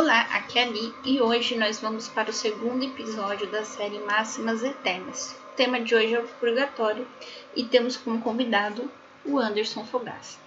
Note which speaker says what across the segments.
Speaker 1: Olá, aqui é a Li e hoje nós vamos para o segundo episódio da série Máximas Eternas. O tema de hoje é o Purgatório e temos como convidado o Anderson Fogaça.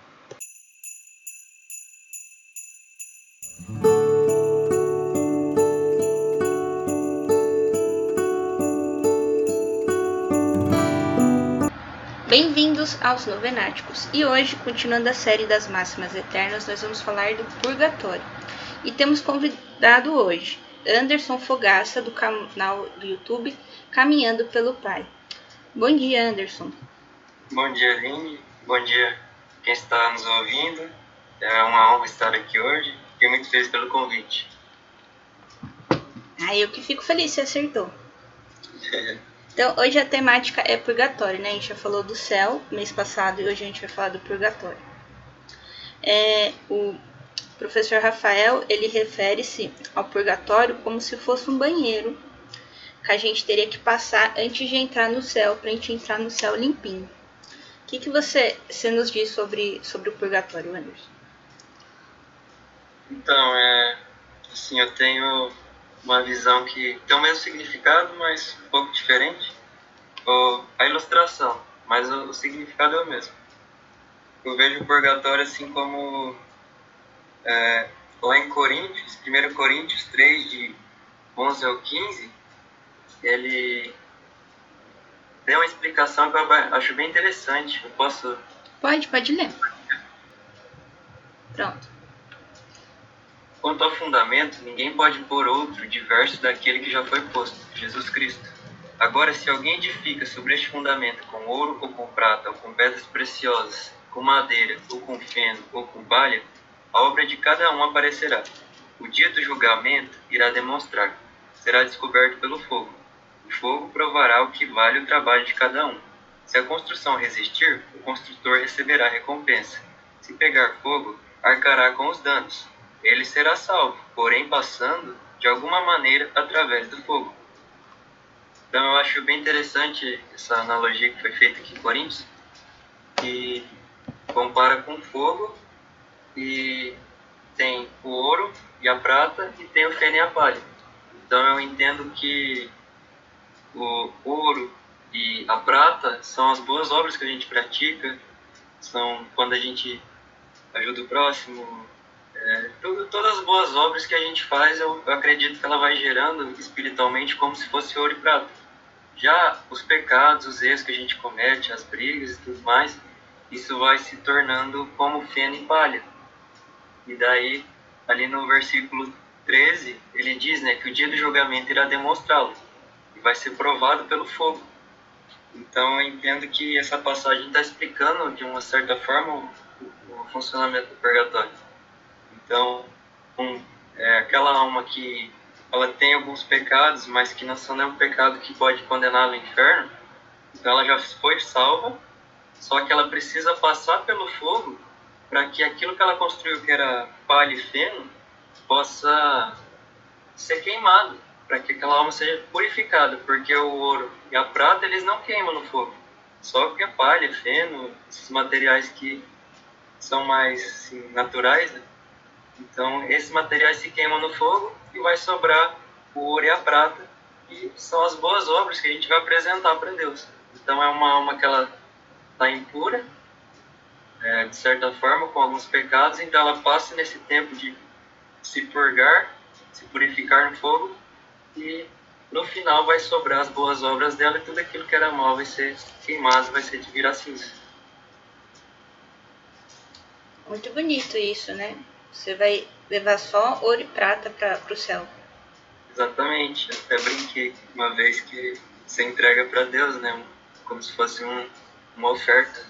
Speaker 1: Bem-vindos aos Novenáticos e hoje, continuando a série das Máximas Eternas, nós vamos falar do Purgatório. E temos convidado hoje Anderson Fogaça, do canal do YouTube Caminhando pelo Pai. Bom dia, Anderson.
Speaker 2: Bom dia, Aline. Bom dia, quem está nos ouvindo. É uma honra estar aqui hoje. Fiquei muito feliz pelo convite.
Speaker 1: Ah, eu que fico feliz, você acertou. Então, hoje a temática é purgatório, né? A gente já falou do céu mês passado e hoje a gente vai falar do purgatório. É, o professor Rafael, ele refere-se ao purgatório como se fosse um banheiro que a gente teria que passar antes de entrar no céu, para a gente entrar no céu limpinho. O que, que você, você nos diz sobre, sobre o purgatório, Anderson?
Speaker 2: Então, é, assim, eu tenho uma visão que tem o mesmo significado, mas um pouco diferente. Ou a ilustração, mas o, o significado é o mesmo. Eu vejo o purgatório assim como é, lá em Coríntios, 1 Coríntios 3, de 11 ao 15, ele tem uma explicação que eu acho bem interessante. Eu posso.
Speaker 1: Pode, pode ler. Pronto.
Speaker 2: Quanto ao fundamento, ninguém pode pôr outro diverso daquele que já foi posto, Jesus Cristo. Agora, se alguém edifica sobre este fundamento com ouro ou com prata, ou com pedras preciosas, com madeira, ou com feno, ou com palha, a obra de cada um aparecerá. O dia do julgamento irá demonstrar. Será descoberto pelo fogo. O fogo provará o que vale o trabalho de cada um. Se a construção resistir, o construtor receberá recompensa. Se pegar fogo, arcará com os danos ele será salvo, porém passando de alguma maneira através do fogo. Então eu acho bem interessante essa analogia que foi feita aqui em Coríntios, que compara com fogo e tem o ouro e a prata e tem o feno e a palha. Então eu entendo que o ouro e a prata são as boas obras que a gente pratica, são quando a gente ajuda o próximo, é, todas as boas obras que a gente faz, eu, eu acredito que ela vai gerando espiritualmente como se fosse ouro e prata. Já os pecados, os erros que a gente comete, as brigas e tudo mais, isso vai se tornando como feno e palha. E daí, ali no versículo 13, ele diz né, que o dia do julgamento irá demonstrá-lo e vai ser provado pelo fogo. Então, eu entendo que essa passagem está explicando, de uma certa forma, o, o funcionamento do purgatório. Então, um, é, aquela alma que ela tem alguns pecados, mas que não são nenhum pecado que pode condenar no inferno, então ela já foi salva, só que ela precisa passar pelo fogo para que aquilo que ela construiu, que era palha e feno, possa ser queimado, para que aquela alma seja purificada, porque o ouro e a prata eles não queimam no fogo, só que a palha, feno, esses materiais que são mais assim, naturais, né? Então, esses materiais se queimam no fogo e vai sobrar o ouro e a prata, e são as boas obras que a gente vai apresentar para Deus. Então, é uma alma que ela está impura, é, de certa forma, com alguns pecados, então ela passa nesse tempo de se purgar, se purificar no fogo, e no final vai sobrar as boas obras dela e tudo aquilo que era mal vai ser queimado, vai ser de virar cinza.
Speaker 1: Muito bonito isso, né? Você vai levar só ouro e prata para o céu.
Speaker 2: Exatamente. Eu até brinquei uma vez que você entrega para Deus, né? Como se fosse um, uma oferta.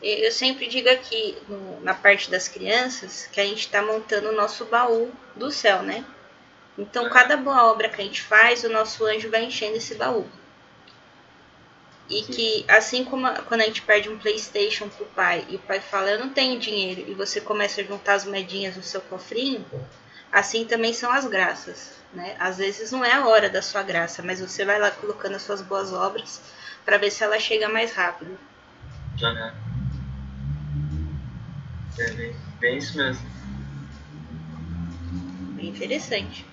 Speaker 1: Eu sempre digo aqui, no, na parte das crianças, que a gente está montando o nosso baú do céu, né? Então, é. cada boa obra que a gente faz, o nosso anjo vai enchendo esse baú. E que, assim como a, quando a gente perde um PlayStation pro pai e o pai fala, eu não tenho dinheiro, e você começa a juntar as moedinhas no seu cofrinho, assim também são as graças. Né? Às vezes não é a hora da sua graça, mas você vai lá colocando as suas boas obras para ver se ela chega mais rápido.
Speaker 2: Uhum. É, bem, bem isso mesmo.
Speaker 1: bem interessante.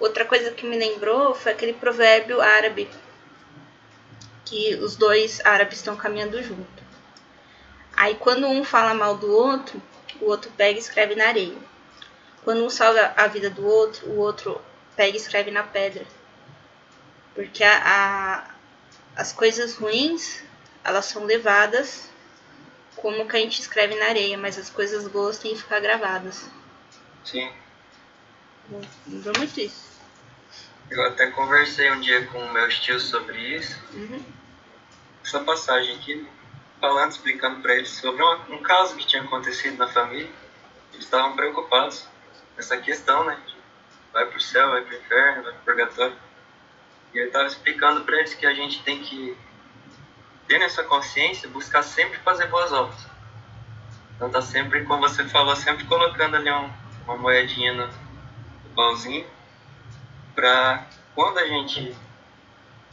Speaker 1: Outra coisa que me lembrou foi aquele provérbio árabe que os dois árabes estão caminhando junto. Aí quando um fala mal do outro, o outro pega e escreve na areia. Quando um salva a vida do outro, o outro pega e escreve na pedra. Porque a, a, as coisas ruins, elas são levadas como que a gente escreve na areia, mas as coisas boas têm que ficar gravadas.
Speaker 2: Sim.
Speaker 1: Lembrou muito isso.
Speaker 2: Eu até conversei um dia com meus tios sobre isso.
Speaker 1: Uhum.
Speaker 2: Essa passagem aqui, falando, explicando para eles sobre um, um caso que tinha acontecido na família. Eles estavam preocupados nessa questão, né? Vai pro céu, vai pro inferno, vai pro purgatório. E eu estava explicando para eles que a gente tem que ter nessa consciência, buscar sempre fazer boas obras. Então tá sempre, como você falou, sempre colocando ali um, uma moedinha no, no baúzinho para quando a gente,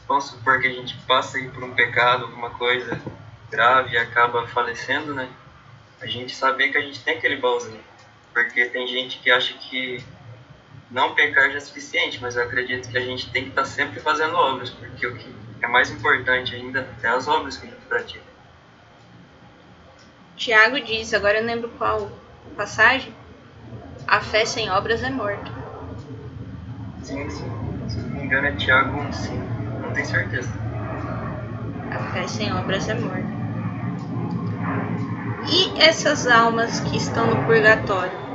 Speaker 2: vamos supor que a gente passa por um pecado, alguma coisa grave e acaba falecendo, né? A gente saber que a gente tem aquele baúzinho. Porque tem gente que acha que não pecar já é suficiente, mas eu acredito que a gente tem que estar tá sempre fazendo obras, porque o que é mais importante ainda é as obras que a gente pratica.
Speaker 1: Tiago diz, agora eu lembro qual passagem, a fé sem obras é morta.
Speaker 2: Sim, sim. Se não me engano é Tiago 1,5. Não tenho certeza.
Speaker 1: A fé sem obras é morta. E essas almas que estão no purgatório?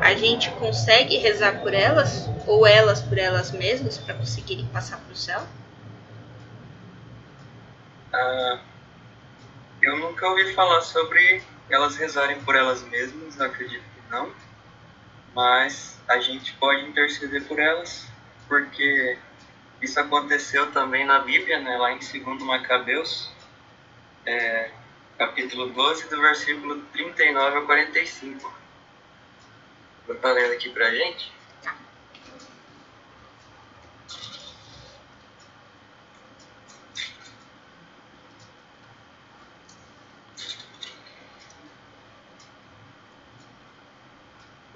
Speaker 1: A gente consegue rezar por elas? Ou elas por elas mesmas para conseguirem passar para o céu?
Speaker 2: Ah, eu nunca ouvi falar sobre elas rezarem por elas mesmas, acredito que não. Mas a gente pode interceder por elas, porque isso aconteceu também na Bíblia, né, lá em 2 Macabeus, é, capítulo 12, do versículo 39 ao 45. Vou estar lendo aqui pra gente.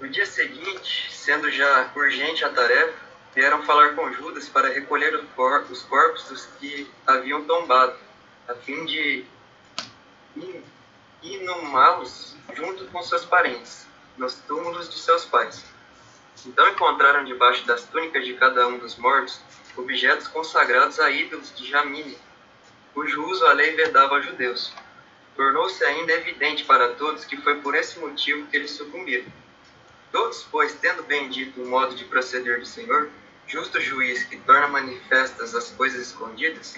Speaker 2: No dia seguinte, sendo já urgente a tarefa, vieram falar com Judas para recolher os corpos dos que haviam tombado, a fim de inumá-los junto com seus parentes, nos túmulos de seus pais. Então encontraram debaixo das túnicas de cada um dos mortos objetos consagrados a ídolos de Jamine, cujo uso a lei vedava aos judeus. Tornou-se ainda evidente para todos que foi por esse motivo que eles sucumbiram. Todos, pois, tendo bem dito o modo de proceder do Senhor, justo juiz que torna manifestas as coisas escondidas,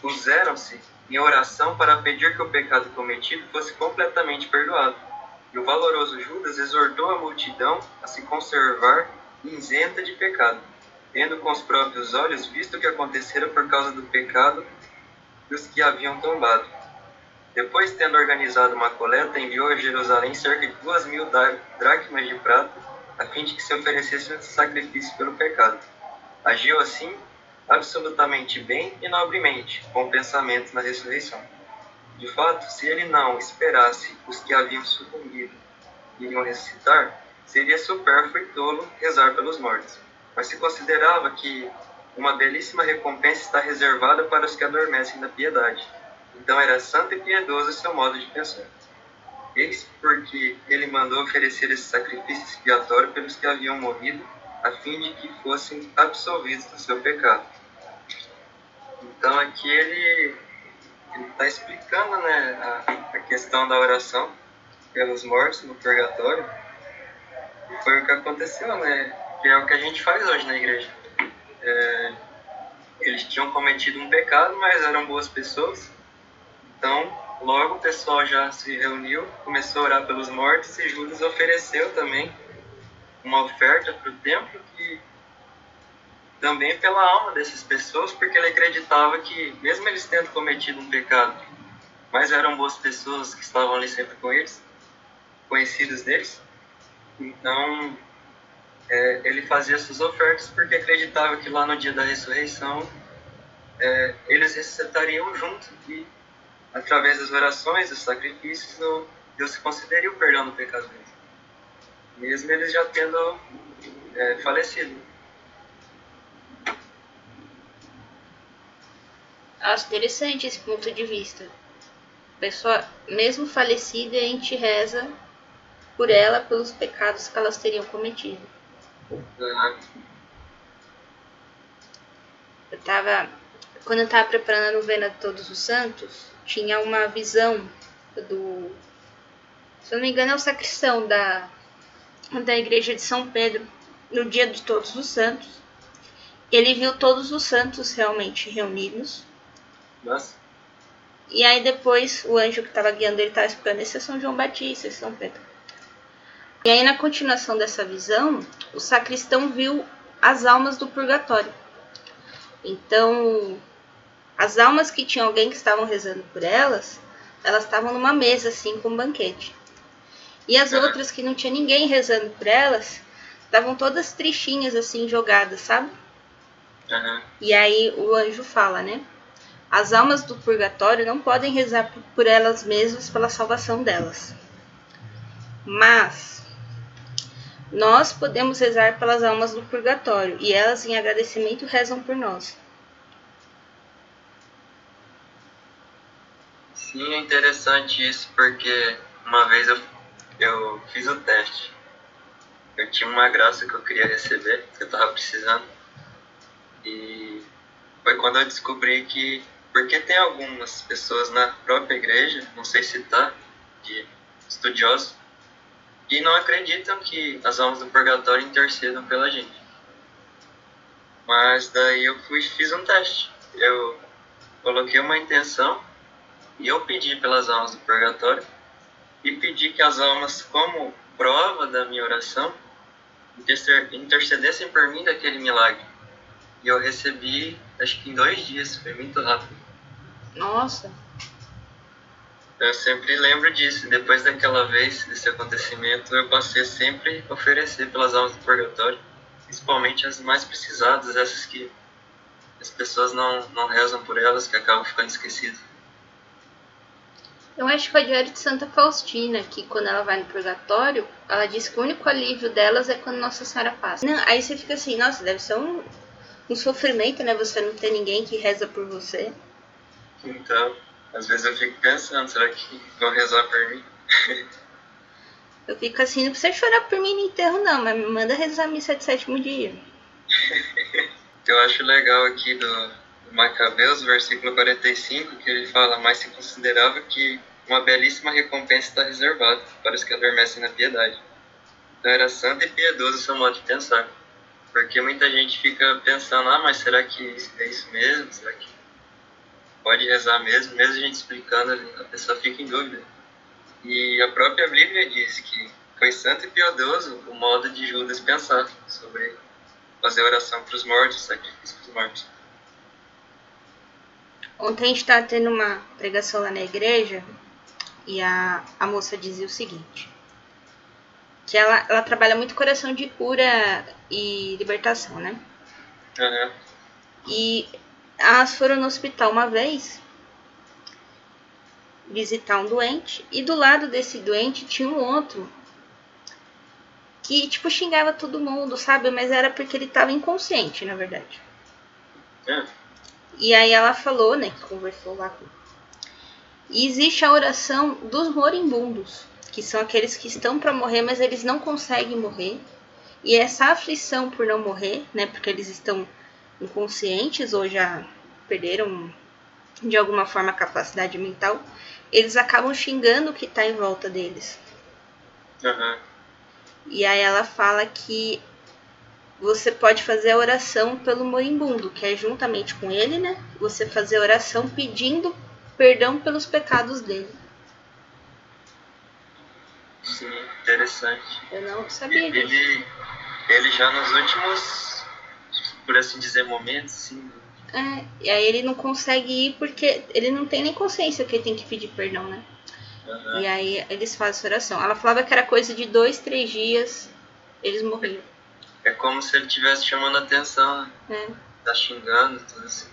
Speaker 2: puseram-se em oração para pedir que o pecado cometido fosse completamente perdoado. E o valoroso Judas exortou a multidão a se conservar isenta de pecado, tendo com os próprios olhos visto o que acontecera por causa do pecado dos que haviam tombado. Depois, tendo organizado uma coleta, enviou a Jerusalém cerca de duas mil dracmas de prata, a fim de que se oferecesse um sacrifício pelo pecado. Agiu assim absolutamente bem e nobremente, com pensamento na ressurreição. De fato, se ele não esperasse os que haviam sucumbido iriam ressuscitar, seria supérfluo e tolo rezar pelos mortos. Mas se considerava que uma belíssima recompensa está reservada para os que adormecem na piedade. Então era santo e piedoso seu modo de pensar. Eis porque ele mandou oferecer esse sacrifício expiatório pelos que haviam morrido, a fim de que fossem absolvidos do seu pecado. Então aqui ele está explicando né, a, a, questão da oração pelos mortos no purgatório. Foi o que aconteceu, né? Que é o que a gente faz hoje na igreja. É, eles tinham cometido um pecado, mas eram boas pessoas. Então, logo o pessoal já se reuniu, começou a orar pelos mortos e Judas ofereceu também uma oferta para o templo que também pela alma dessas pessoas, porque ele acreditava que, mesmo eles tendo cometido um pecado, mas eram boas pessoas que estavam ali sempre com eles, conhecidos deles, então é, ele fazia essas ofertas porque acreditava que lá no dia da ressurreição é, eles ressuscitariam junto e, através das orações, dos sacrifícios, Deus consideraria o perdão do pecado deles. mesmo eles já tendo é, falecido.
Speaker 1: Acho interessante esse ponto de vista. A pessoa, mesmo falecida, a gente reza por ela pelos pecados que elas teriam cometido. Eu tava. Quando eu tava preparando a novena de Todos os Santos, tinha uma visão do. Se eu não me engano, é o sacristão da, da igreja de São Pedro, no dia de Todos os Santos. Ele viu todos os santos realmente reunidos.
Speaker 2: Nossa.
Speaker 1: E aí depois o anjo que estava guiando ele estava explicando, esse é São João Batista, esse é São Pedro. E aí na continuação dessa visão, o sacristão viu as almas do purgatório. Então, as almas que tinham alguém que estavam rezando por elas, elas estavam numa mesa assim com um banquete. E as outras que não tinha ninguém rezando por elas, estavam todas tristinhas assim jogadas, sabe?
Speaker 2: Uhum.
Speaker 1: E aí o anjo fala, né? As almas do purgatório não podem rezar por- por elas mesmas pela salvação delas. Mas nós podemos rezar pelas almas do purgatório e elas, em agradecimento, rezam por nós.
Speaker 2: Sim, é interessante isso porque uma vez eu, eu fiz o teste. Eu tinha uma graça que eu queria receber, que eu tava precisando. E foi quando eu descobri que. Porque tem algumas pessoas na própria igreja, não sei citar, de estudiosos, que não acreditam que as almas do purgatório intercedam pela gente. Mas daí eu fui fiz um teste. Eu coloquei uma intenção e eu pedi pelas almas do purgatório e pedi que as almas, como prova da minha oração, intercedessem por mim daquele milagre. E eu recebi, acho que em dois dias, foi muito rápido.
Speaker 1: Nossa,
Speaker 2: Eu sempre lembro disso. Depois daquela vez, desse acontecimento, eu passei a sempre oferecer pelas almas do purgatório, principalmente as mais precisadas, essas que as pessoas não, não rezam por elas, que acabam ficando esquecidas.
Speaker 1: Eu acho que a diário de Santa Faustina, que quando ela vai no purgatório, ela diz que o único alívio delas é quando Nossa Senhora passa. Não, aí você fica assim, nossa, deve ser um, um sofrimento, né? Você não ter ninguém que reza por você.
Speaker 2: Então, às vezes eu fico pensando, será que vão rezar por mim?
Speaker 1: Eu fico assim, não precisa chorar por mim no enterro, não, mas me manda rezar a missa de sétimo dia.
Speaker 2: O eu acho legal aqui do Macabeus, versículo 45, que ele fala, mas se considerava que uma belíssima recompensa está reservada para os que adormecem na piedade. Então era santo e piedoso o seu modo de pensar. Porque muita gente fica pensando, ah, mas será que é isso mesmo? Será que pode rezar mesmo? Mesmo a gente explicando, a pessoa fica em dúvida. E a própria Bíblia diz que foi santo e piedoso o modo de Judas pensar sobre fazer oração para os mortos, sacrifício para os mortos.
Speaker 1: Ontem a gente tava tendo uma pregação lá na igreja e a, a moça dizia o seguinte. Que ela, ela trabalha muito coração de cura e libertação, né?
Speaker 2: Aham.
Speaker 1: E elas foram no hospital uma vez visitar um doente e do lado desse doente tinha um outro que tipo xingava todo mundo, sabe? Mas era porque ele tava inconsciente, na verdade.
Speaker 2: É.
Speaker 1: E aí ela falou, né, que conversou lá com. E existe a oração dos moribundos, que são aqueles que estão para morrer, mas eles não conseguem morrer. E essa aflição por não morrer, né, porque eles estão inconscientes ou já perderam de alguma forma a capacidade mental, eles acabam xingando o que está em volta deles.
Speaker 2: Aham.
Speaker 1: E aí ela fala que você pode fazer a oração pelo moribundo, que é juntamente com ele, né? Você fazer a oração pedindo perdão pelos pecados dele.
Speaker 2: Sim, interessante.
Speaker 1: Eu não sabia disso.
Speaker 2: ele, ele já nos últimos, por assim dizer, momentos, sim,
Speaker 1: É, e aí ele não consegue ir porque ele não tem nem consciência que ele tem que pedir perdão, né?
Speaker 2: aham.
Speaker 1: E aí eles fazem essa oração. Ela falava que era coisa de dois, três dias, eles morriam.
Speaker 2: É como se ele estivesse chamando a atenção, né?
Speaker 1: né?
Speaker 2: tá xingando, tudo assim.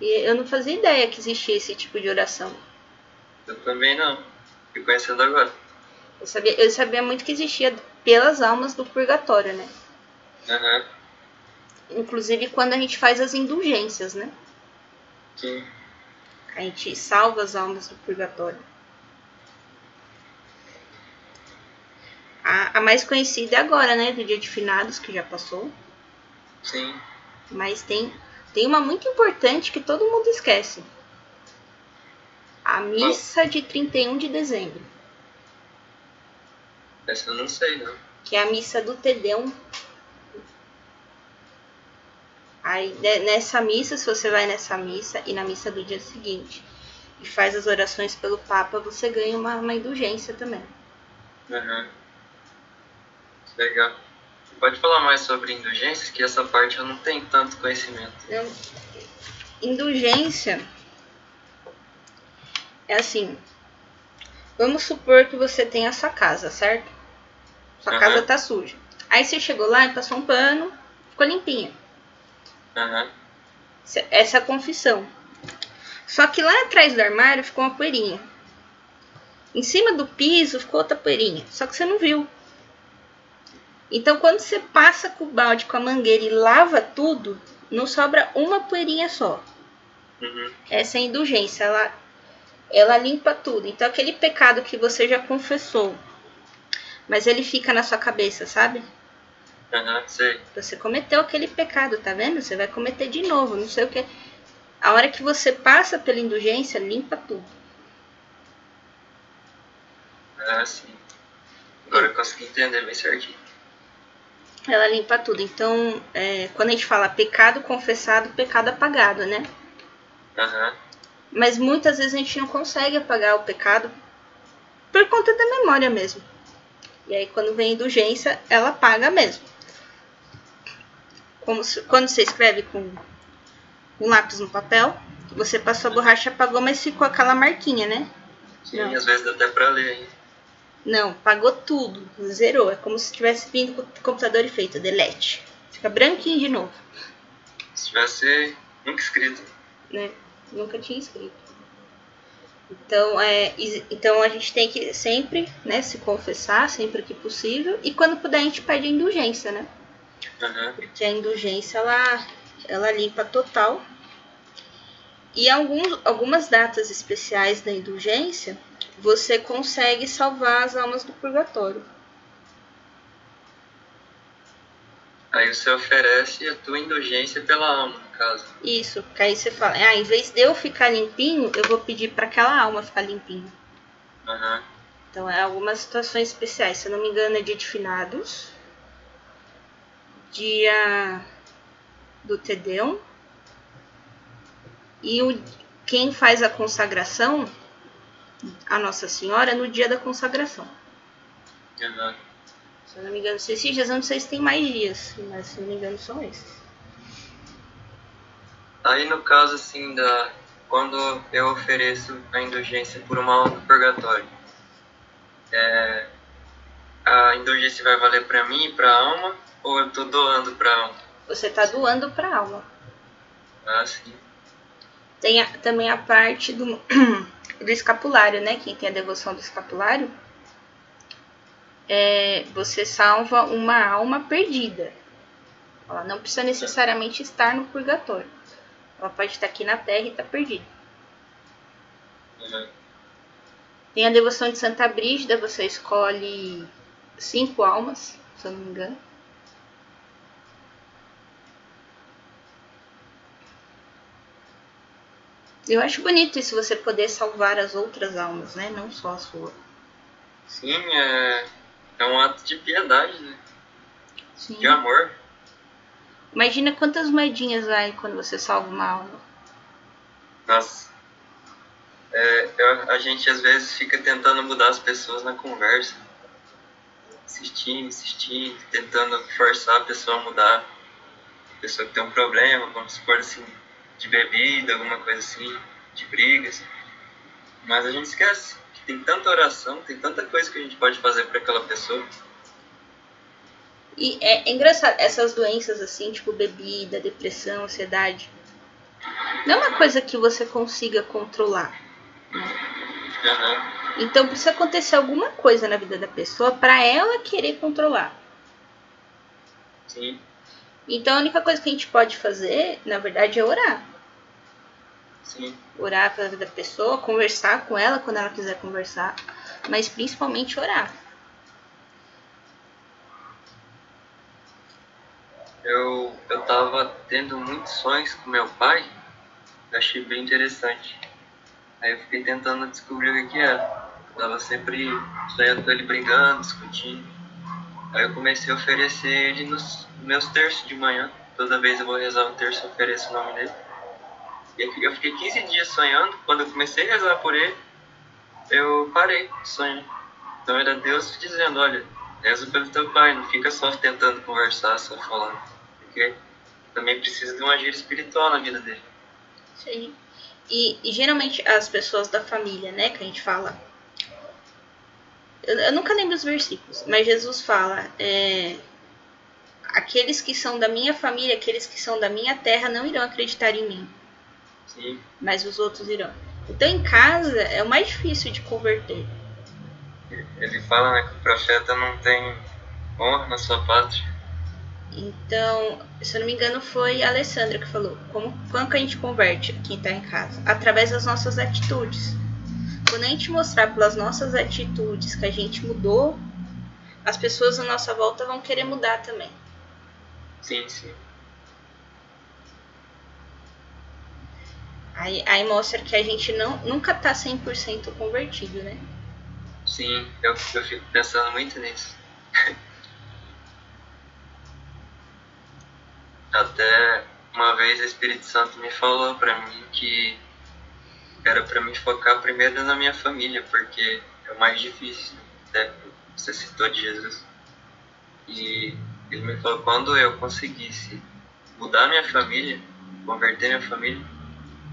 Speaker 1: E eu não fazia ideia que existia esse tipo de oração.
Speaker 2: Eu também não, fui conhecendo agora.
Speaker 1: Eu sabia, eu sabia muito que existia pelas almas do purgatório, né?
Speaker 2: Uhum.
Speaker 1: Inclusive quando a gente faz as indulgências, né?
Speaker 2: Sim.
Speaker 1: A gente salva as almas do purgatório. A, a mais conhecida é agora, né? Do dia de finados, que já passou.
Speaker 2: Sim.
Speaker 1: Mas tem, tem uma muito importante que todo mundo esquece. A missa de 31 de dezembro.
Speaker 2: Essa eu não sei, não.
Speaker 1: Que é a missa do Tedeum. Aí, ne- nessa missa, se você vai nessa missa e na missa do dia seguinte e faz as orações pelo Papa, você ganha uma, uma indulgência também.
Speaker 2: Uhum. Legal. Pode falar mais sobre indulgências, que essa parte eu não tenho tanto conhecimento.
Speaker 1: Então, indulgência é assim. Vamos supor que você tem a sua casa, certo? Sua
Speaker 2: Aham.
Speaker 1: casa tá suja. Aí você chegou lá e passou um pano, ficou limpinha.
Speaker 2: Uhum.
Speaker 1: Essa- Essa é a confissão. Só que lá atrás do armário ficou uma poeirinha. Em cima do piso ficou outra poeirinha. Só que você não viu. Então, quando você passa com o balde, com a mangueira e lava tudo, não sobra uma poeirinha só.
Speaker 2: Uhum.
Speaker 1: Essa é a indulgência. Ela, ela limpa tudo. Então, aquele pecado que você já confessou, mas ele fica na sua cabeça, sabe?
Speaker 2: Uhum. Sei.
Speaker 1: Você cometeu aquele pecado, tá vendo? Você vai cometer de novo, não sei o que. A hora que você passa pela indulgência, limpa tudo.
Speaker 2: Ah, sim. Agora eu consegui entender bem certinho.
Speaker 1: Ela limpa tudo. Então, é, quando a gente fala pecado confessado, pecado apagado, né?
Speaker 2: Aham.
Speaker 1: Mas muitas vezes a gente não consegue apagar o pecado por conta da memória mesmo. E aí, quando vem a indulgência, ela apaga mesmo. Como se- quando você escreve com um lápis no papel, você passou a borracha, apagou, mas ficou aquela marquinha, né?
Speaker 2: Sim,
Speaker 1: Não.
Speaker 2: às vezes dá até pra ler ainda.
Speaker 1: Não, pagou tudo, zerou. É como se tivesse vindo com o computador e feito delete. Fica branquinho de novo,
Speaker 2: Se tivesse nunca escrito.
Speaker 1: né? Nunca tinha escrito. Então, é, então a gente tem que sempre né, se confessar, sempre que possível. E quando puder, a gente pede a indulgência, né?
Speaker 2: Aham.
Speaker 1: Porque a indulgência, ela, ela limpa total. E alguns, algumas datas especiais da indulgência, você consegue salvar as almas do purgatório.
Speaker 2: Aí você oferece a tua indulgência pela alma, no caso.
Speaker 1: Isso, que aí você fala, ah, em vez de eu ficar limpinho, eu vou pedir para aquela alma ficar limpinha.
Speaker 2: Aham.
Speaker 1: Então, é algumas situações especiais. Se eu não me engano, é dia de finados, dia do Tedeum, e o, quem faz a consagração, a Nossa Senhora, no dia da consagração.
Speaker 2: Aham.
Speaker 1: Se eu não me engano, esses dias, eu não sei se tem mais dias, mas se eu não me engano, são esses.
Speaker 2: Aí no caso assim da. Quando eu ofereço a indulgência por uma alma do purgatório, é, a indulgência vai valer pra mim e pra alma ou eu tô doando pra alma?
Speaker 1: Você está doando para a alma.
Speaker 2: Ah, sim.
Speaker 1: Tem a- também a parte do, do escapulário, né? Quem tem a devoção do escapulário, é, você salva uma alma perdida. Ela não precisa necessariamente estar no purgatório. Ela pode estar aqui na Terra e estar perdida.
Speaker 2: Uhum.
Speaker 1: Tem a devoção de Santa Brígida, você escolhe cinco almas, se eu não me engano. Eu acho bonito isso, você poder salvar as outras almas, né? Não só a sua.
Speaker 2: Sim, é, é um ato de piedade, né?
Speaker 1: Sim.
Speaker 2: De amor.
Speaker 1: Imagina quantas moedinhas vai quando você salva uma alma.
Speaker 2: Nossa. É, eu- a gente às vezes fica tentando mudar as pessoas na conversa. Insistindo, insistindo, tentando forçar a pessoa a mudar. A pessoa que tem um problema, vamos supor assim, de bebida, alguma coisa assim, de brigas. Mas a gente esquece que tem tanta oração, tem tanta coisa que a gente pode fazer para aquela pessoa.
Speaker 1: E é, é engraçado, essas doenças assim, tipo bebida, depressão, ansiedade, não é uma coisa que você consiga controlar.
Speaker 2: Aham.
Speaker 1: Então precisa acontecer alguma coisa na vida da pessoa para ela querer controlar.
Speaker 2: Sim.
Speaker 1: Então a única coisa que a gente pode fazer, na verdade, é orar.
Speaker 2: Sim.
Speaker 1: Orar pela vida da pessoa, conversar com ela quando ela quiser conversar, mas principalmente orar.
Speaker 2: Eu, eu tava tendo muitos sonhos com meu pai, eu achei bem interessante. Aí eu fiquei tentando descobrir o que, que era. Eu tava sempre sonhando com ele brigando, discutindo. Aí eu comecei a oferecer ele nos meus terços de manhã. Toda vez eu vou rezar um terço, eu ofereço o nome dele. E eu fiquei 15 dias sonhando. Quando eu comecei a rezar por ele, eu parei de sonhar. Então era Deus dizendo, olha, reza pelo teu pai, não fica só tentando conversar, só falando. Porque também precisa de um agir espiritual na vida dele.
Speaker 1: Sim. E, e, geralmente as pessoas da família, né, que a gente fala. Eu, eu nunca lembro os versículos, mas Jesus fala: é, aqueles que são da minha família, aqueles que são da minha terra, não irão acreditar em mim.
Speaker 2: Sim.
Speaker 1: Mas os outros irão. Então em casa é o mais difícil de converter.
Speaker 2: Ele fala né, que o profeta não tem honra na sua pátria.
Speaker 1: Então, se eu não me engano, foi a Alessandra que falou. Como, como que a gente converte quem está em casa? Através das nossas atitudes. Quando a gente mostrar pelas nossas atitudes que a gente mudou, as pessoas à nossa volta vão querer mudar também.
Speaker 2: Sim, sim.
Speaker 1: Aí, aí mostra que a gente não, nunca tá 100% convertido, né?
Speaker 2: Sim, eu, eu fico pensando muito nisso. Até uma vez o Espírito Santo me falou para mim que era para mim focar primeiro na minha família, porque é o mais difícil, né? Você citou de Jesus. E ele me falou quando eu conseguisse mudar minha família, converter minha família,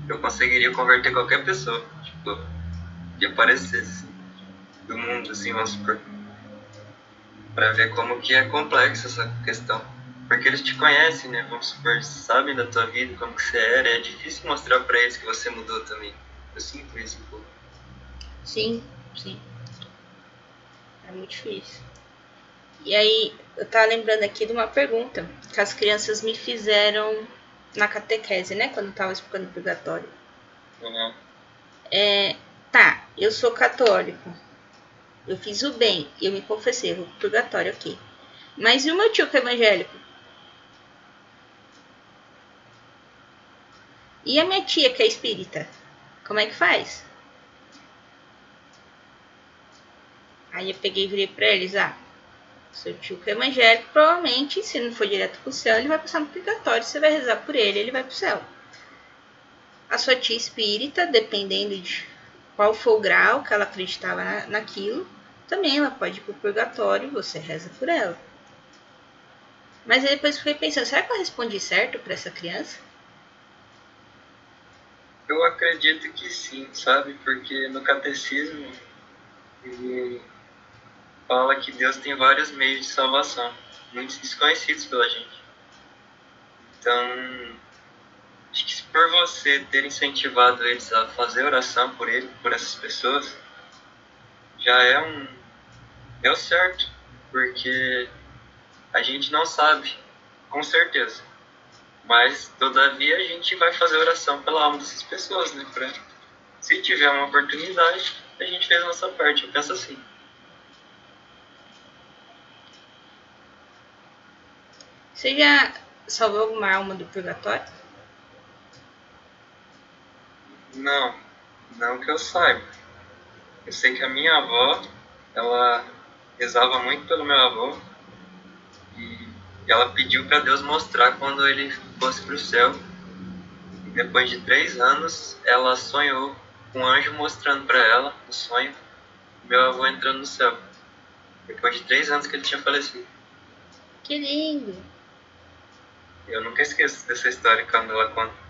Speaker 2: eu conseguiria converter qualquer pessoa, tipo, que aparecesse do mundo, assim, vamos supor. Pra ver como que é complexa essa questão. Porque eles te conhecem, né? Vamos supor, sabem da tua vida, como que você era. É difícil mostrar para eles que você mudou também. Isso um pouco.
Speaker 1: Sim, sim. É muito difícil. E aí, eu tava lembrando aqui de uma pergunta que as crianças me fizeram na catequese, né? Quando eu tava explicando o purgatório.
Speaker 2: Uhum.
Speaker 1: É, tá, eu sou católico. Eu fiz o bem, eu me confessei, eu vou pro purgatório aqui. Mas e o meu tio que é evangélico? E a minha tia que é espírita? Como é que faz? Aí eu peguei e virei pra eles, ah, seu tio que é evangélico, provavelmente, se não for direto pro céu, ele vai passar no purgatório, você vai rezar por ele, ele vai pro céu. A sua tia espírita, dependendo de qual for o grau que ela acreditava na, naquilo, também ela pode ir pro purgatório, você reza por ela. Mas aí depois fiquei pensando, será que eu respondi certo para essa criança?
Speaker 2: Eu acredito que sim, sabe? Porque no catecismo ele fala que Deus tem vários meios de salvação, muitos desconhecidos pela gente. Então, acho que por você ter incentivado eles a fazer oração por ele, por essas pessoas, já é um deu certo, porque a gente não sabe, com certeza. Mas, todavia, a gente vai fazer oração pela alma dessas pessoas, né? Pra, se tiver uma oportunidade, a gente fez a nossa parte. Eu penso assim.
Speaker 1: Você já salvou alguma alma do purgatório?
Speaker 2: Não, não que eu saiba. Eu sei que a minha avó, ela rezava muito pelo meu avô e ela pediu para Deus mostrar quando ele fosse para o céu. E depois de três anos, ela sonhou com um anjo mostrando para ela o sonho meu avô entrando no céu. Depois de três anos que ele tinha falecido.
Speaker 1: Que lindo!
Speaker 2: Eu nunca esqueço dessa história quando ela conta.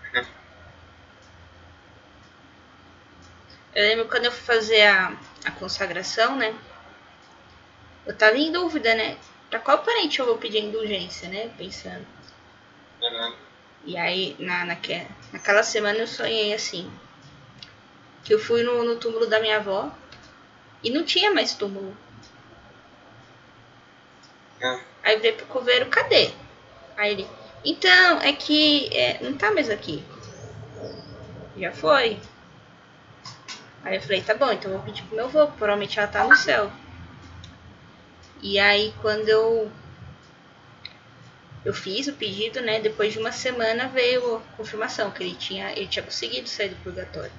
Speaker 1: Eu lembro quando eu fui fazer a, a consagração, né? Eu tava em dúvida, né? Pra qual parente eu vou pedir indulgência, né? Pensando.
Speaker 2: Uhum.
Speaker 1: E aí, na, naquela, naquela semana eu sonhei assim. Que eu fui no, no túmulo da minha avó. E não tinha mais túmulo.
Speaker 2: Ah,
Speaker 1: Aí eu virei pro coveiro, cadê? Aí ele, então, é que é, não tá mais aqui. Já foi. Aí eu falei, tá bom, então eu vou pedir pro meu avô, provavelmente ela tá no céu. E aí quando eu eu fiz o pedido, né? Depois de uma semana veio a confirmação que ele tinha, ele tinha conseguido sair do purgatório.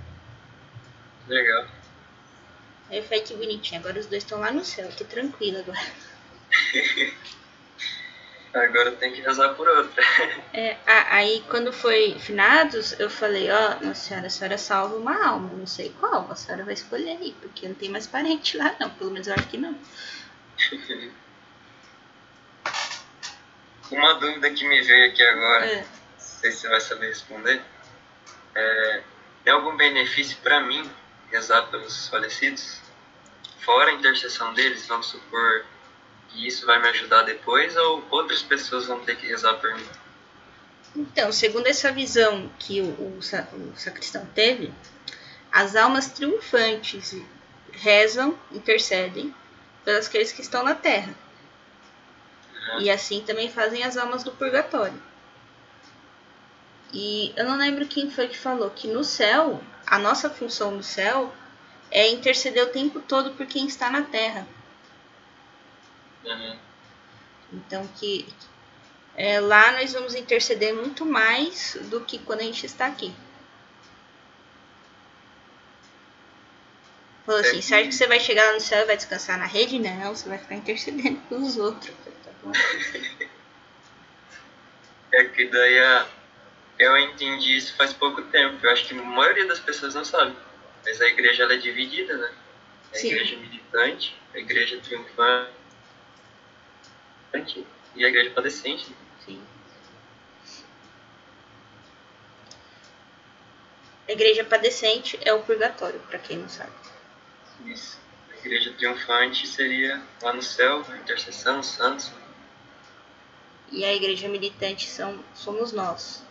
Speaker 2: legal.
Speaker 1: Aí eu falei que bonitinho, agora os dois estão lá no céu, tô tranquila agora.
Speaker 2: Agora tem que rezar por outra.
Speaker 1: É, aí quando foi finados, eu falei, ó, Nossa Senhora, a senhora salva uma alma, não sei qual, a senhora vai escolher aí, porque não tem mais parente lá não, pelo menos eu acho que não.
Speaker 2: Uma dúvida que me veio aqui agora,
Speaker 1: É.
Speaker 2: não sei se você vai saber responder. É, tem algum benefício para mim rezar pelos falecidos? Fora a intercessão deles, vamos supor que isso vai me ajudar depois ou outras pessoas vão ter que rezar por mim?
Speaker 1: Então, segundo essa visão que o, o o sacristão teve, as almas triunfantes rezam, intercedem pelas aqueles que estão na terra. E assim também fazem as almas do purgatório. E eu não lembro quem foi que falou que no céu, a nossa função no céu é interceder o tempo todo por quem está na terra.
Speaker 2: Uhum.
Speaker 1: Então que é, lá nós vamos interceder muito mais do que quando a gente está aqui. Falou assim,
Speaker 2: É.
Speaker 1: você acha que você vai chegar lá no céu e vai descansar na rede? Não, você vai ficar intercedendo pelos outros.
Speaker 2: É que daí a- eu entendi isso faz pouco tempo. Eu acho que a maioria das pessoas não sabe. Mas a igreja ela é dividida, né? A
Speaker 1: Sim.
Speaker 2: igreja militante, a igreja triunfante e a igreja padecente.
Speaker 1: Sim. A igreja padecente é o purgatório, para quem não sabe.
Speaker 2: Isso. A igreja triunfante seria lá no céu, a intercessão, os santos.
Speaker 1: E a igreja militante são, somos nós.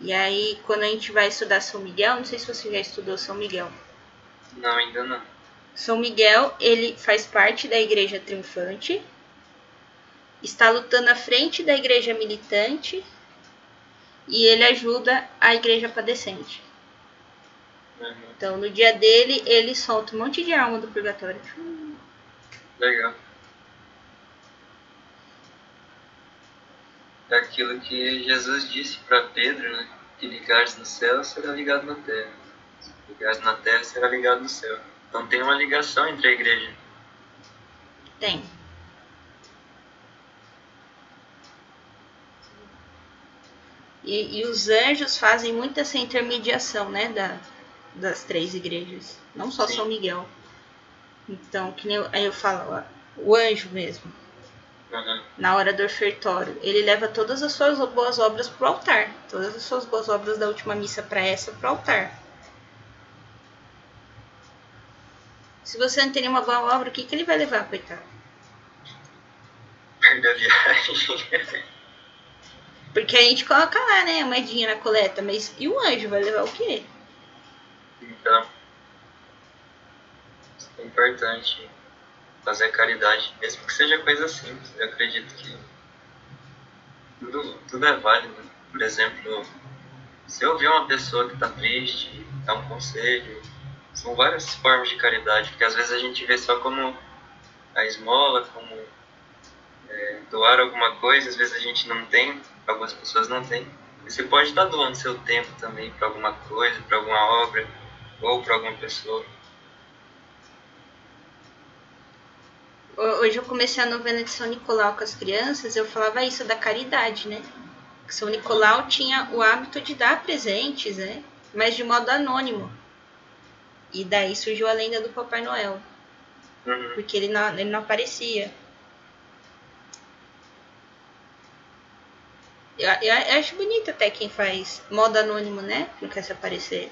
Speaker 1: E aí, quando a gente vai estudar São Miguel, não sei se você já estudou São Miguel.
Speaker 2: Não, ainda não.
Speaker 1: São Miguel, ele faz parte da igreja triunfante, está lutando à frente da igreja militante e ele ajuda a igreja padecente.
Speaker 2: Uhum.
Speaker 1: Então, no dia dele, ele solta um monte de alma do purgatório.
Speaker 2: Legal. É aquilo que Jesus disse para Pedro, né? Que ligares no céu será ligado na terra. Se ligares na terra será ligado no céu. Então tem uma ligação entre a igreja.
Speaker 1: Tem. E, e os anjos fazem muito essa intermediação, né, da, das três igrejas. Não só
Speaker 2: Sim.
Speaker 1: São Miguel. Então, que nem eu, aí eu falo, ó, o anjo mesmo,
Speaker 2: Uhum.
Speaker 1: na hora do ofertório, ele leva todas as suas boas obras pro altar. Todas as suas boas obras da última missa para essa pro altar. Se você não tem nenhuma boa obra, o que, que ele vai levar, coitado?
Speaker 2: Viagem.
Speaker 1: Porque a gente coloca lá, né, a moedinha na coleta, mas e o anjo vai levar o quê?
Speaker 2: Então, é importante fazer caridade, mesmo que seja coisa simples. Eu acredito que tudo, tudo é válido. Por exemplo, se eu ver uma pessoa que está triste, dar um conselho, são várias formas de caridade, porque às vezes a gente vê só como a esmola, como é, doar alguma coisa, às vezes a gente não tem, algumas pessoas não têm. E Você pode estar doando seu tempo também para alguma coisa, para alguma obra, ou para alguma pessoa.
Speaker 1: Ho- Hoje eu comecei a novena de São Nicolau com as crianças, eu falava isso da caridade, né? Que São Nicolau tinha o hábito de dar presentes, né? Mas de modo anônimo. E daí surgiu a lenda do Papai Noel,
Speaker 2: Uhum.
Speaker 1: porque ele não, ele não aparecia. Eu, eu acho bonito até quem faz modo anônimo, né? Não quer se aparecer.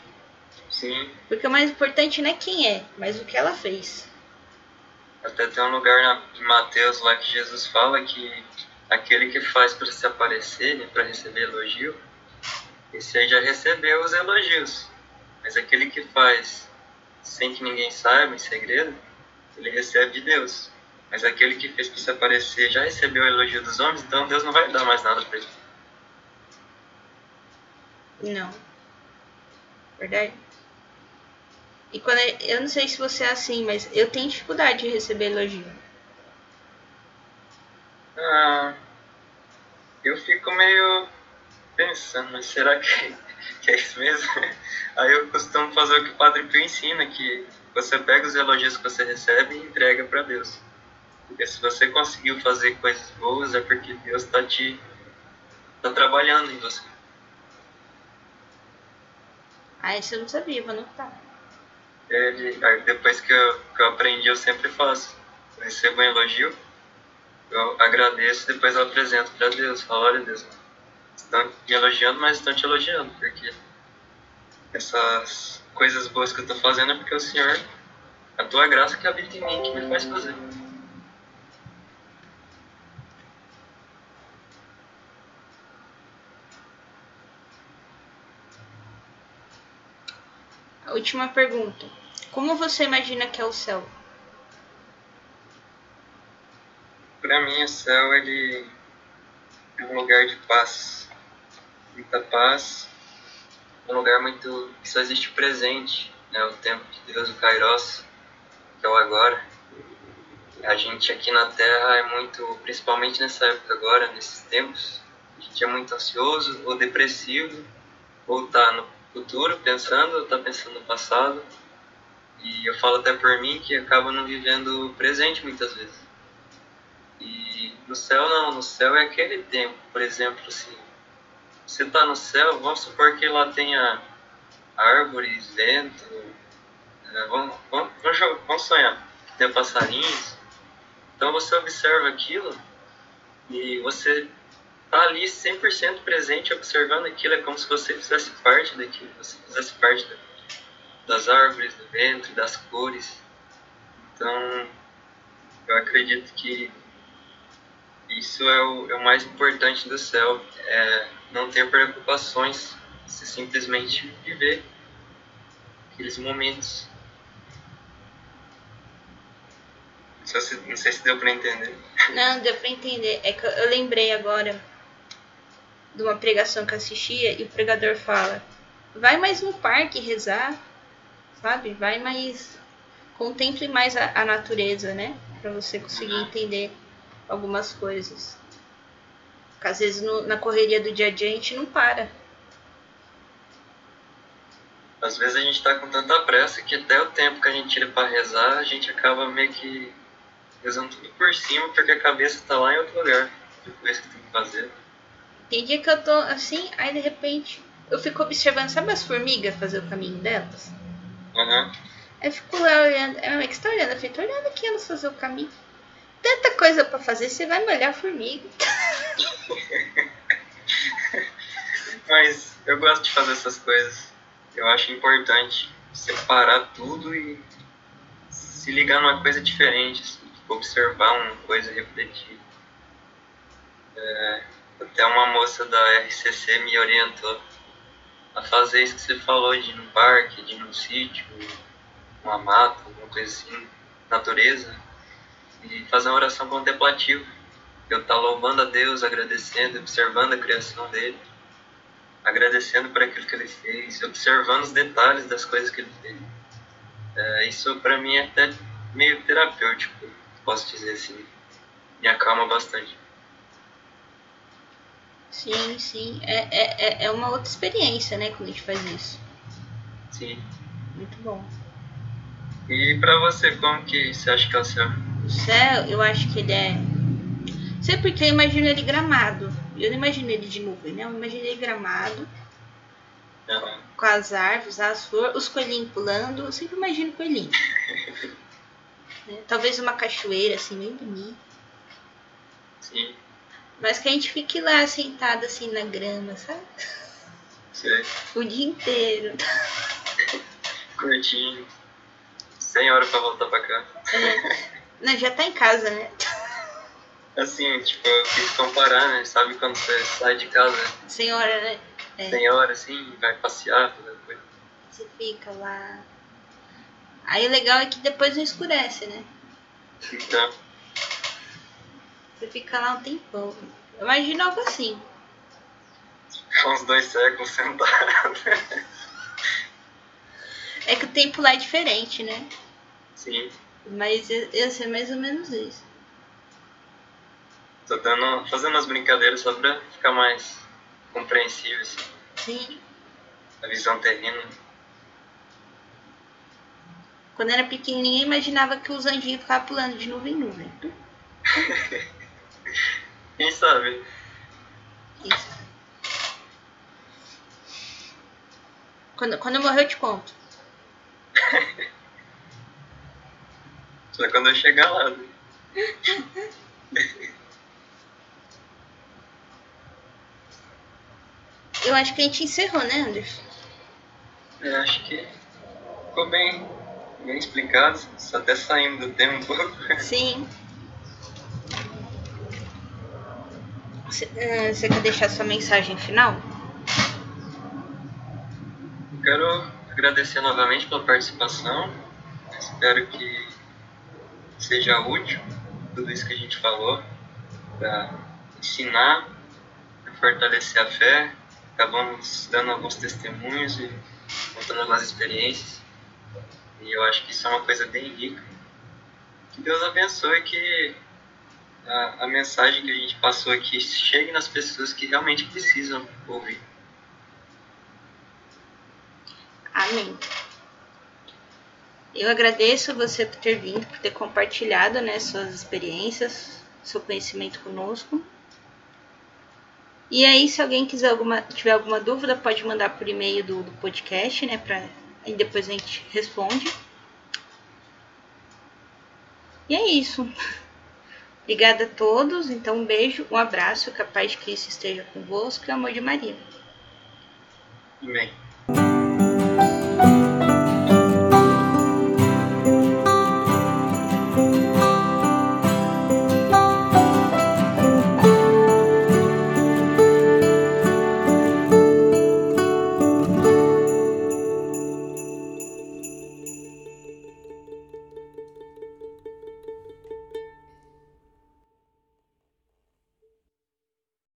Speaker 2: Sim,
Speaker 1: Porque o mais importante não é quem é, mas o que ela fez.
Speaker 2: até tem um lugar na, em Mateus lá que Jesus fala que aquele que faz para se aparecer, né, para receber elogio, esse aí já recebeu os elogios. Mas aquele que faz sem que ninguém saiba, em segredo, ele recebe de Deus. Mas aquele que fez para se aparecer já recebeu o elogio dos homens, então Deus não vai dar mais nada para ele.
Speaker 1: Não. Verdade? E quando eu não sei se você é assim, mas eu tenho dificuldade de receber elogio.
Speaker 2: Ah, eu fico meio pensando, mas será que, que é isso mesmo? Aí eu costumo fazer o que o Padre Pio ensina, que você pega os elogios que você recebe e entrega para Deus. Porque se você conseguiu fazer coisas boas, é porque Deus está te tá trabalhando em você.
Speaker 1: Ah, isso eu não sabia, vou anotar.
Speaker 2: Ele, depois que eu, que eu aprendi, eu sempre faço. Eu recebo um elogio, eu agradeço, depois eu apresento para Deus. Falo, olha Deus, estão me elogiando, mas estão te elogiando, porque essas coisas boas que eu estou fazendo é porque o Senhor, a tua graça que habita em mim, que me faz fazer.
Speaker 1: Última pergunta. Como você imagina que é o céu?
Speaker 2: Para mim, o céu ele é um lugar de paz, muita paz, um lugar muito que só existe presente, né? O tempo de Deus, o Kairos, que é o agora. A gente aqui na Terra é muito, principalmente nessa época agora, nesses tempos, a gente é muito ansioso ou depressivo, ou tá no futuro pensando, ou tá pensando no passado. E eu falo até por mim que acaba não vivendo o presente muitas vezes. E no céu não, no céu é aquele tempo, por exemplo, assim, você está no céu, vamos supor que lá tenha árvores, vento, né, vamos, vamos, vamos sonhar, tenha passarinhos. Então você observa aquilo e você está ali 100% presente observando aquilo, é como se você fizesse parte daquilo, você fizesse parte das árvores, do vento, das cores. Então, eu acredito que isso é o, é o mais importante do céu, é não ter preocupações, se simplesmente viver aqueles momentos. Não sei se deu para entender.
Speaker 1: Não, deu para entender. É que eu lembrei agora de uma pregação que assistia e o pregador fala: vai mais no parque rezar, sabe? Vai mais. Contemple mais a, a natureza, né? Para você conseguir entender algumas coisas. Porque às vezes no, na correria do dia a dia a gente não para.
Speaker 2: Às vezes a gente está com tanta pressa que até o tempo que a gente tira para rezar, a gente acaba meio que rezando tudo por cima porque a cabeça está lá em outro lugar. Depois que tem que fazer.
Speaker 1: Tem dia que eu tô assim, aí de repente eu fico observando, sabe as formigas fazer o caminho delas?
Speaker 2: Uhum.
Speaker 1: Aí eu fico lá olhando, é, que você tá olhando? Eu fico olhando aqui elas fazer o caminho tanta coisa para fazer, você vai molhar a formiga.
Speaker 2: Mas eu gosto de fazer essas coisas. Eu acho importante separar tudo e se ligar numa coisa diferente, assim, tipo, observar uma coisa e refletir. É, até uma moça da RCC me orientou a fazer isso que você falou, de ir num parque, de ir num sítio, uma mata, alguma coisa assim, natureza e fazer uma oração contemplativa. Eu estar tá louvando a Deus, agradecendo, observando a criação dele, agradecendo por aquilo que ele fez, observando os detalhes das coisas que ele fez. É, isso para mim é até meio terapêutico, posso dizer assim. Me acalma bastante.
Speaker 1: Sim, sim. É, é, é uma outra experiência, né, quando a gente faz isso.
Speaker 2: Sim.
Speaker 1: Muito bom.
Speaker 2: E para você, como que você acha que é o céu?
Speaker 1: O céu, eu acho que ele é. Sei porque eu imagino ele gramado. Eu não imagino ele de nuvem, né? Eu imagino ele gramado.
Speaker 2: Uhum.
Speaker 1: Com as árvores, as flores, os coelhinhos pulando. Eu sempre imagino coelhinho. né? Talvez uma cachoeira, assim, bem bonita.
Speaker 2: Sim.
Speaker 1: Mas que a gente fique lá sentado assim na grama, sabe?
Speaker 2: Sim.
Speaker 1: O dia inteiro.
Speaker 2: Curtindo. Sem hora pra voltar pra cá.
Speaker 1: É. Não, já tá em casa, né?
Speaker 2: Assim, tipo, eu quis comparar, né? Sabe quando você sai de casa?
Speaker 1: Sem hora, né?
Speaker 2: É. Sem hora, assim, vai passear, fazer coisa.
Speaker 1: Você fica lá. Aí o legal é que depois não escurece, né?
Speaker 2: Então,
Speaker 1: Você fica lá um tempão. Eu imagino algo assim.
Speaker 2: uns dois séculos sentado.
Speaker 1: É que o tempo lá é diferente, né?
Speaker 2: Sim,
Speaker 1: Mas ia ser mais ou menos isso.
Speaker 2: tô dando, fazendo umas brincadeiras só pra ficar mais compreensível, assim,
Speaker 1: Sim.
Speaker 2: a visão terrena.
Speaker 1: Quando era pequenininha, imaginava que os anjinhos ficavam pulando de nuvem em nuvem.
Speaker 2: Quem sabe?
Speaker 1: Isso. Quando, quando eu morrer, eu te conto.
Speaker 2: Só quando eu chegar lá. né?
Speaker 1: Eu acho que a gente encerrou, né, Anderson?
Speaker 2: Eu acho que ficou bem, bem explicado, só até saindo do tema um pouco.
Speaker 1: Sim. Você você quer deixar sua mensagem final?
Speaker 2: Eu quero agradecer novamente pela participação. Espero que seja útil tudo isso que a gente falou para ensinar, para fortalecer a fé. Acabamos dando alguns testemunhos e contando algumas experiências. E eu acho que isso é uma coisa bem rica. Que Deus abençoe que a, a mensagem que a gente passou aqui chegue nas pessoas que realmente precisam ouvir.
Speaker 1: Amém. Eu agradeço a você por ter vindo, por ter compartilhado né, suas experiências, seu conhecimento conosco. E aí, se alguém quiser alguma, tiver alguma dúvida, pode mandar por e-mail do, do podcast, né? Pra, aí depois a gente responde. E é isso. Obrigada a todos. Então, um beijo, um abraço, que a paz de Cristo esteja convosco e amor de Maria.
Speaker 2: Amém.